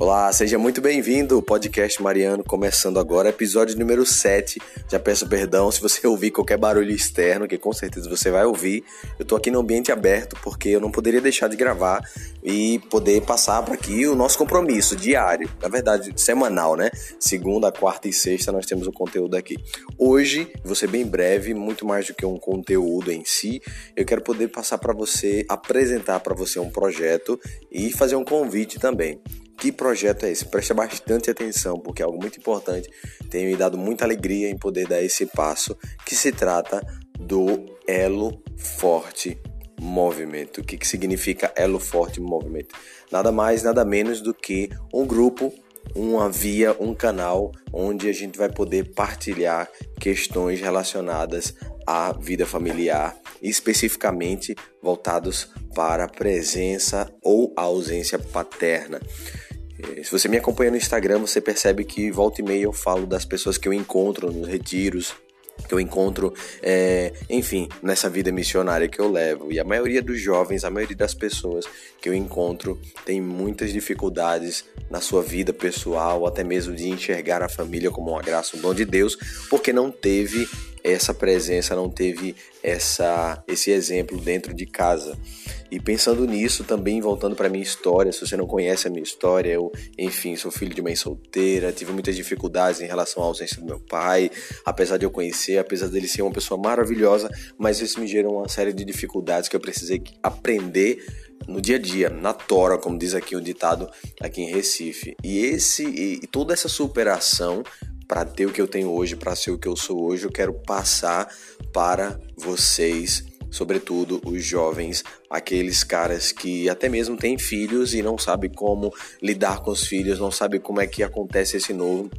Olá, seja muito bem-vindo ao podcast Mariano, começando agora, episódio número 7. Já peço perdão se você ouvir qualquer barulho externo, que com certeza você vai ouvir. Eu tô aqui no ambiente aberto porque eu não poderia deixar de gravar e poder passar para aqui o nosso compromisso diário, na verdade, semanal, né? Segunda, quarta e sexta nós temos o conteúdo aqui. Hoje, ser bem breve, muito mais do que um conteúdo em si, eu quero poder passar para você, apresentar para você um projeto e fazer um convite também. Que projeto é esse? Preste bastante atenção, porque é algo muito importante. Tem me dado muita alegria em poder dar esse passo, que se trata do Elo Forte Movimento. O que, que significa Elo Forte Movimento? Nada mais, nada menos do que um grupo, uma via, um canal onde a gente vai poder partilhar questões relacionadas à vida familiar, especificamente voltados para a presença ou a ausência paterna. É, se você me acompanha no Instagram, você percebe que volta e meia eu falo das pessoas que eu encontro nos retiros, que eu encontro, é, enfim, nessa vida missionária que eu levo. E a maioria dos jovens, a maioria das pessoas que eu encontro tem muitas dificuldades na sua vida pessoal, até mesmo de enxergar a família como uma graça, um dom de Deus, porque não teve essa presença, não teve essa esse exemplo dentro de casa. E pensando nisso, também voltando para minha história, se você não conhece a minha história, eu, enfim, sou filho de mãe solteira, tive muitas dificuldades em relação à ausência do meu pai, apesar de eu conhecer, apesar dele ser uma pessoa maravilhosa, mas isso me gerou uma série de dificuldades que eu precisei aprender no dia a dia, na tora, como diz aqui o ditado aqui em Recife. E esse e toda essa superação para ter o que eu tenho hoje, para ser o que eu sou hoje, eu quero passar para vocês, sobretudo os jovens, aqueles caras que até mesmo têm filhos e não sabem como lidar com os filhos, não sabem como é que acontece esse novo.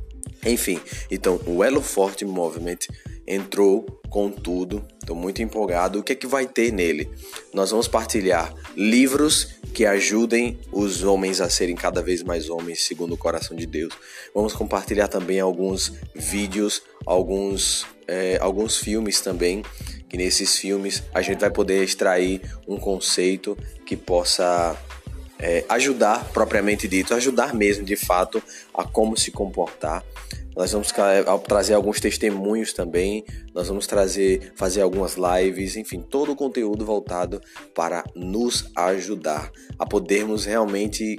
Enfim, então o Elo Forte Movement entrou com tudo, estou muito empolgado. O que é que vai ter nele? Nós vamos partilhar livros que ajudem os homens a serem cada vez mais homens segundo o coração de Deus. Vamos compartilhar também alguns vídeos, alguns, é, alguns filmes também, que nesses filmes a gente vai poder extrair um conceito que possa é, ajudar, propriamente dito, ajudar mesmo de fato a como se comportar. Nós vamos trazer alguns testemunhos também, nós vamos trazer, fazer algumas lives, enfim, todo o conteúdo voltado para nos ajudar a podermos realmente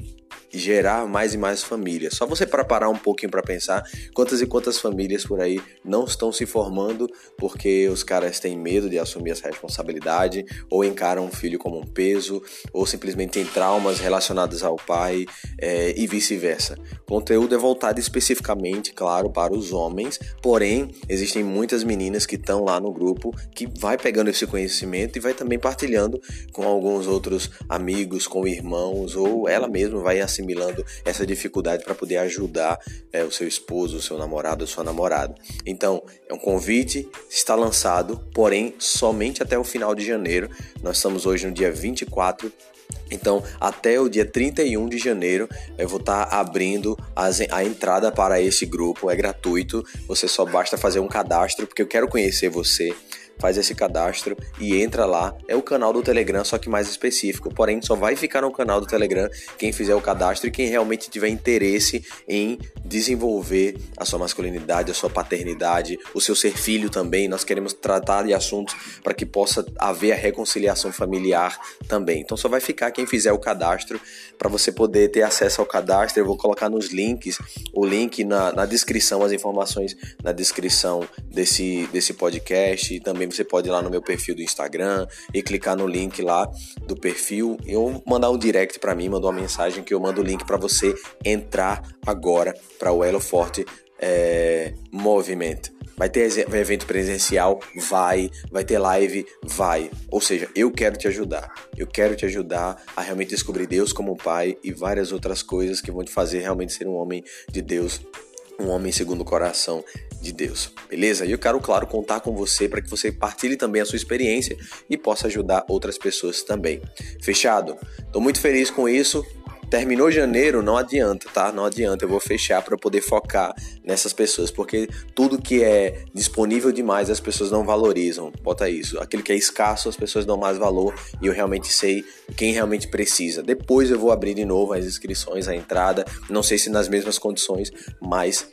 gerar mais e mais famílias. Só você para parar um pouquinho para pensar quantas e quantas famílias por aí não estão se formando porque os caras têm medo de assumir essa responsabilidade ou encaram um filho como um peso ou simplesmente têm traumas relacionados ao pai é, e vice-versa. O conteúdo é voltado especificamente, claro, para os homens, porém existem muitas meninas que estão lá no grupo que vai pegando esse conhecimento e vai também partilhando com alguns outros amigos, com irmãos ou ela mesma vai assim assimilando essa dificuldade para poder ajudar é, o seu esposo, o seu namorado, a sua namorada. Então, é um convite, está lançado, porém somente até o final de janeiro. Nós estamos hoje no dia 24 então, até o dia 31 de janeiro, eu vou estar tá abrindo as, a entrada para esse grupo. É gratuito, você só basta fazer um cadastro, porque eu quero conhecer você faz esse cadastro e entra lá. É o canal do Telegram, só que mais específico. Porém, só vai ficar no canal do Telegram quem fizer o cadastro e quem realmente tiver interesse em desenvolver a sua masculinidade, a sua paternidade, o seu ser filho também. Nós queremos tratar de assuntos para que possa haver a reconciliação familiar também. Então, só vai ficar quem fizer o cadastro para você poder ter acesso ao cadastro. Eu vou colocar nos links, o link na, na descrição, as informações na descrição desse, desse podcast e também você pode ir lá no meu perfil do Instagram e clicar no link lá do perfil ou mandar um direct para mim, mandar uma mensagem que eu mando o link para você entrar agora para o Elo Forte é, Movimento. Vai ter evento presencial? Vai. Vai ter live? Vai. Ou seja, eu quero te ajudar. Eu quero te ajudar a realmente descobrir Deus como Pai e várias outras coisas que vão te fazer realmente ser um homem de Deus um homem segundo o coração de Deus, beleza? E eu quero, claro, contar com você para que você partilhe também a sua experiência e possa ajudar outras pessoas também. Fechado? Estou muito feliz com isso. Terminou janeiro, não adianta, tá? Não adianta, eu vou fechar para poder focar nessas pessoas, porque tudo que é disponível demais as pessoas não valorizam. Bota isso. Aquilo que é escasso as pessoas dão mais valor e eu realmente sei quem realmente precisa. Depois eu vou abrir de novo as inscrições, a entrada, não sei se nas mesmas condições, mas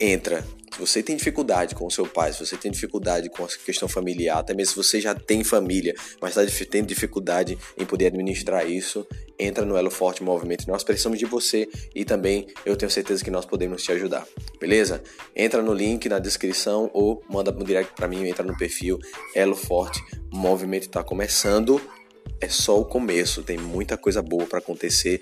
entra. Se você tem dificuldade com o seu pai, se você tem dificuldade com a questão familiar, até mesmo se você já tem família, mas está tendo dificuldade em poder administrar isso, entra no Elo Forte Movimento. Nós precisamos de você e também eu tenho certeza que nós podemos te ajudar. Beleza? Entra no link na descrição ou manda um direct para mim, entra no perfil Elo Forte Movimento está começando. É só o começo, tem muita coisa boa para acontecer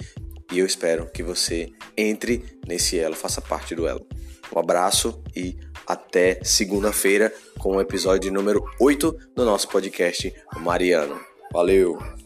e eu espero que você entre nesse elo, faça parte do elo. Um abraço e até segunda-feira com o episódio número 8 do nosso podcast Mariano. Valeu!